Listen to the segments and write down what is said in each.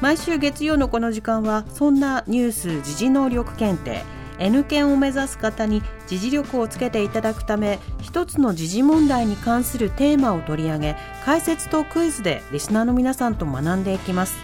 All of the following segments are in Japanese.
毎週月曜のこの時間はそんなニュース時事能力検定 N 検を目指す方に時事力をつけていただくため一つの時事問題に関するテーマを取り上げ解説とクイズでリスナーの皆さんと学んでいきます。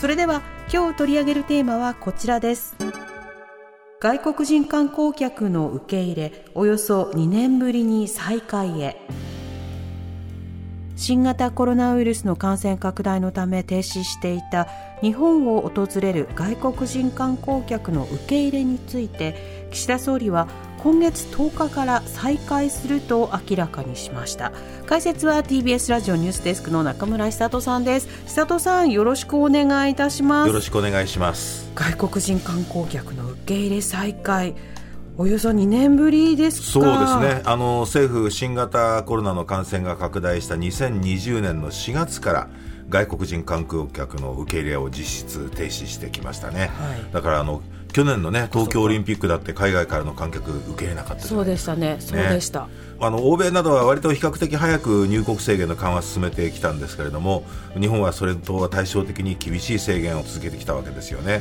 それでは今日取り上げるテーマはこちらです。外国人観光客の受け入れおよそ2年ぶりに再開へ。新型コロナウイルスの感染拡大のため停止していた日本を訪れる外国人観光客の受け入れについて岸田総理は今月10日から再開すると明らかにしました。解説は TBS ラジオニュースデスクの中村久人さんです。久人さんよろしくお願いいたします。よろしくお願いします。外国人観光客の受け入れ再開およそ2年ぶりですそうですね。あの政府新型コロナの感染が拡大した2020年の4月から外国人観光客の受け入れを実質停止してきましたね、はい、だからあの去年のね東京オリンピックだって海外からの観客受け入れなかったそうでしたね。そうでした、あの欧米などは割と比較的早く入国制限の緩和を進めてきたんですけれども日本はそれとは対照的に厳しい制限を続けてきたわけですよね。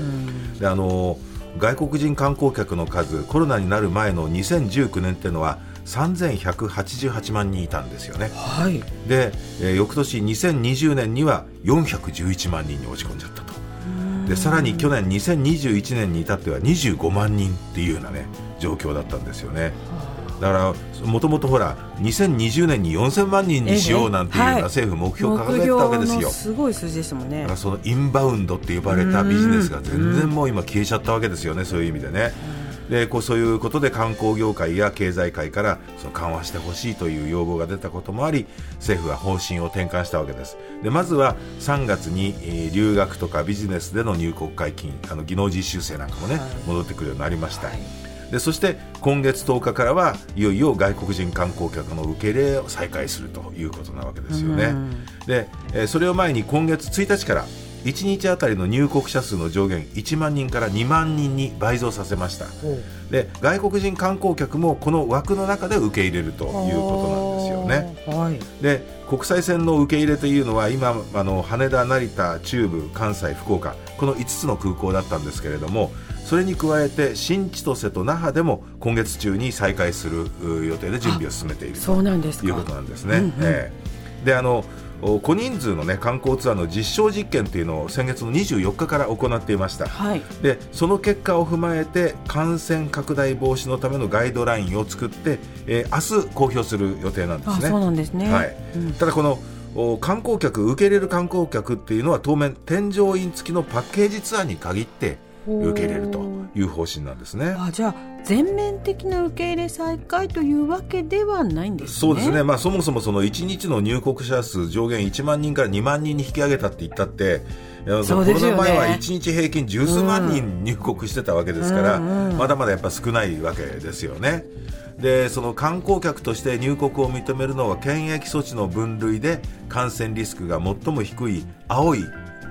であの外国人観光客の数コロナになる前の2019年っていうのは3188万人いたんですよね、はい、で、えー、翌年2020年には411万人に落ち込んじゃったと。でさらに去年2021年に至っては25万人っていうようなね状況だったんですよね。だからもともとほら2020年に4000万人にしようなんていうような政府目標を掲げてたわけですよ、すごい数字ですもんね。だからそのインバウンドって呼ばれたビジネスが全然もう今消えちゃったわけですよねそういう意味でね。でこうそういうことで観光業界や経済界からその緩和してほしいという要望が出たこともあり政府は方針を転換したわけです。でまずは3月に、えー、留学とかビジネスでの入国解禁あの技能実習生なんかもね、はい、戻ってくるようになりました、はい。でそして今月10日からはいよいよ外国人観光客の受け入れを再開するということなわけですよね。で、えそれを前に今月1日から1日あたりの入国者数の上限1万人から2万人に倍増させました。で外国人観光客もこの枠の中で受け入れるということなんですよね、はい、で国際線の受け入れというのは今あの羽田、成田、中部、関西、福岡この5つの空港だったんですけれどもそれに加えて新千歳と那覇でも今月中に再開する予定で準備を進めていると。いうことなんですね。うんうん、えー、であの小人数の、ね、観光ツアーの実証実験というのを先月の24日から行っていました、はい、でその結果を踏まえて感染拡大防止のためのガイドラインを作って、えー、明日公表する予定なんですね。そうなんですね、はい、うん、ただこの観光客受け入れる観光客っていうのは当面添乗員付きのパッケージツアーに限って受け入れるという方針なんですね。あじゃあ全面的な受け入れ再開というわけではないんです、ね、そうですね、まあ、そもそもその1日の入国者数上限1万人から2万人に引き上げたって言ったって、そうですよね、コロナ前は1日平均十数万人入国してたわけですから、うんうん、まだまだやっぱ少ないわけですよね。でその観光客として入国を認めるのは検疫措置の分類で感染リスクが最も低い青い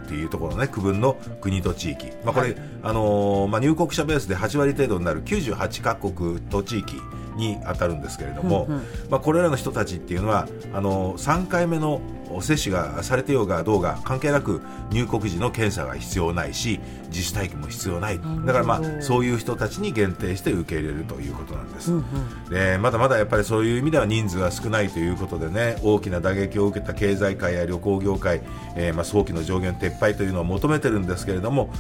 っていうところのね区分の国と地域、まあ、これ、はい、あのー、まあ、入国者ベースで8割程度になる98カ国と地域に当たるんですけれども、うんうん、まあ、これらの人たちっていうのはあの3回目の接種がされてようがどうが関係なく入国時の検査が必要ないし自主待機も必要ない。だからまあそういう人たちに限定して受け入れるということなんです、うんうん、でまだまだやっぱりそういう意味では人数が少ないということでね大きな打撃を受けた経済界や旅行業界、えー、まあ早期の上限撤廃というのを求めてるんですけれども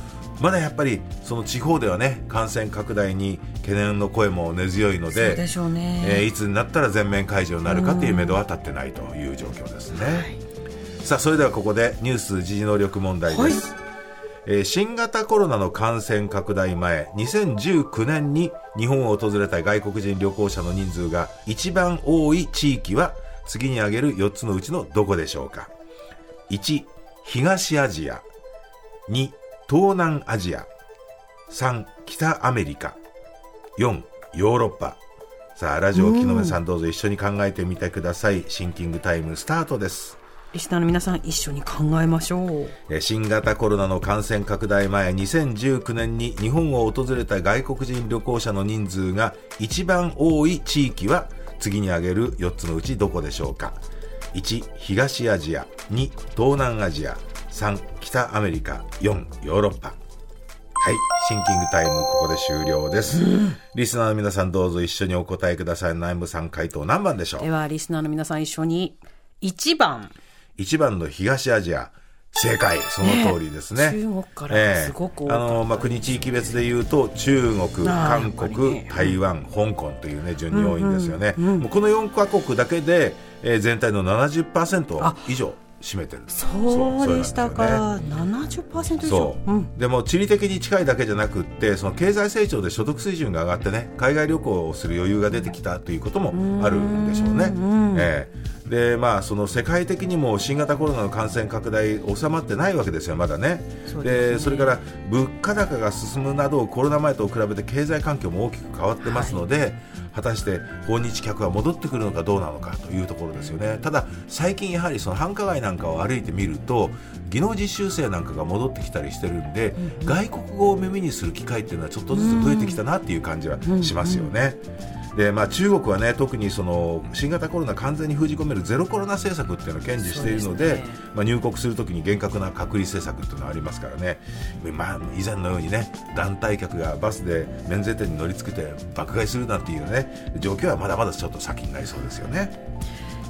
まだやっぱりその地方ではね感染拡大に懸念の声も根強いのででしょうね、えー、いつになったら全面解除になるかという目処は立ってないという状況ですね、はい、さあそれではここでニュース時事能力問題です、はい。えー、新型コロナの感染拡大前2019年に日本を訪れた外国人旅行者の人数が一番多い地域は次に挙げる4つのうちのどこでしょうか。1東アジア。2東南アジア。3北アメリカ。4ヨーロッパ。さあラジオ木の目さん。どうぞ一緒に考えてみてください、シンキングタイムスタートですリスナーの皆さん一緒に考えましょう。え新型コロナの感染拡大前2019年に日本を訪れた外国人旅行者の人数が一番多い地域は次に挙げる4つのうちどこでしょうか。1東アジア。2東南アジア。3北アメリカ。4ヨーロッパ。はいシンキングタイムここで終了です、リスナーの皆さんどうぞ一緒にお答えください。南部さん回答何番でしょう？ではリスナーの皆さん一緒に。1番1番の東アジア。正解。その通りですね。ね中国からすごく多かった。あの、まあ、国地域別でいうと中国韓国、ね。台湾香港というね順に多いんですよね、もうこの4カ国だけで、えー全体の70%以上占めてる。そうでしたか、70%以上。そう、ん、でも地理的に近いだけじゃなくってその経済成長で所得水準が上がってね海外旅行をする余裕が出てきたということもあるんでしょうね。ええでまあその世界的にも新型コロナの感染拡大収まってないわけですよまだね。そうでね。それから物価高が進むなどコロナ前と比べて経済環境も大きく変わってますので、果たして訪日客は戻ってくるのかどうなのかというところですよね。ただ最近やはりその繁華街なんかを歩いてみると技能実習生なんかが戻ってきたりしてるんで、外国語を耳にする機会っていうのはちょっとずつ増えてきたなっていう感じはしますよね。でまあ、中国は、ね、特にその新型コロナ完全に封じ込めるゼロコロナ政策っていうのを堅持しているのでねまあ、入国するときに厳格な隔離政策っていうのがありますからね、まあ、以前のようにね団体客がバスで免税店に乗りつけて爆買いするなんていうね状況はまだまだちょっと先になりそうですよね。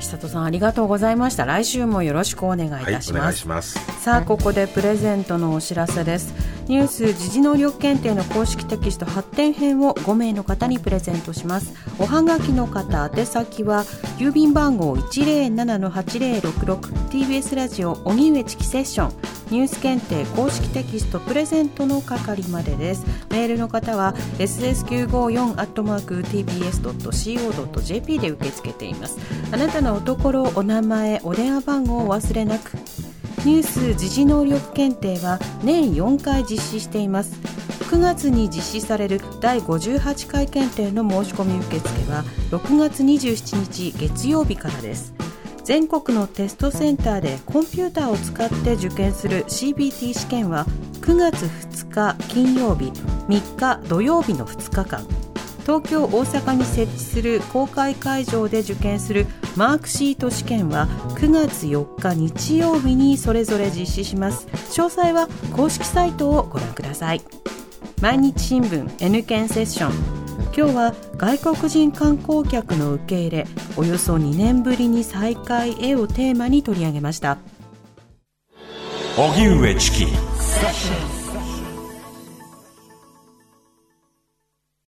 久里さんありがとうございました。来週もよろしくお願いいはいたします、いします。さあここでプレゼントのお知らせです。ニュース時事能力検定の公式テキスト発展編を5名の方にプレゼントします。おはがきの方宛先は郵便番号 107-8066TBS ラジオ荻上チキセッションニュース検定公式テキストプレゼントの係までです。メールの方は ss954-tbs.co.jp で受け付けています。あなたのおところお名前お電話番号をお忘れなく。ニュース時事能力検定は年4回実施しています。9月に実施される第58回検定の申し込み受付は6月27日月曜日からです。全国のテストセンターでコンピューターを使って受験する CBT 試験は9月2日金曜日3日土曜日の2日間。東京、大阪に設置する公開会場で受験するマークシート試験は9月4日日曜日にそれぞれ実施します。詳細は公式サイトをご覧ください。毎日新聞 N 検セッション。今日は外国人観光客の受け入れおよそ2年ぶりに再開へをテーマに取り上げました。荻上チキ。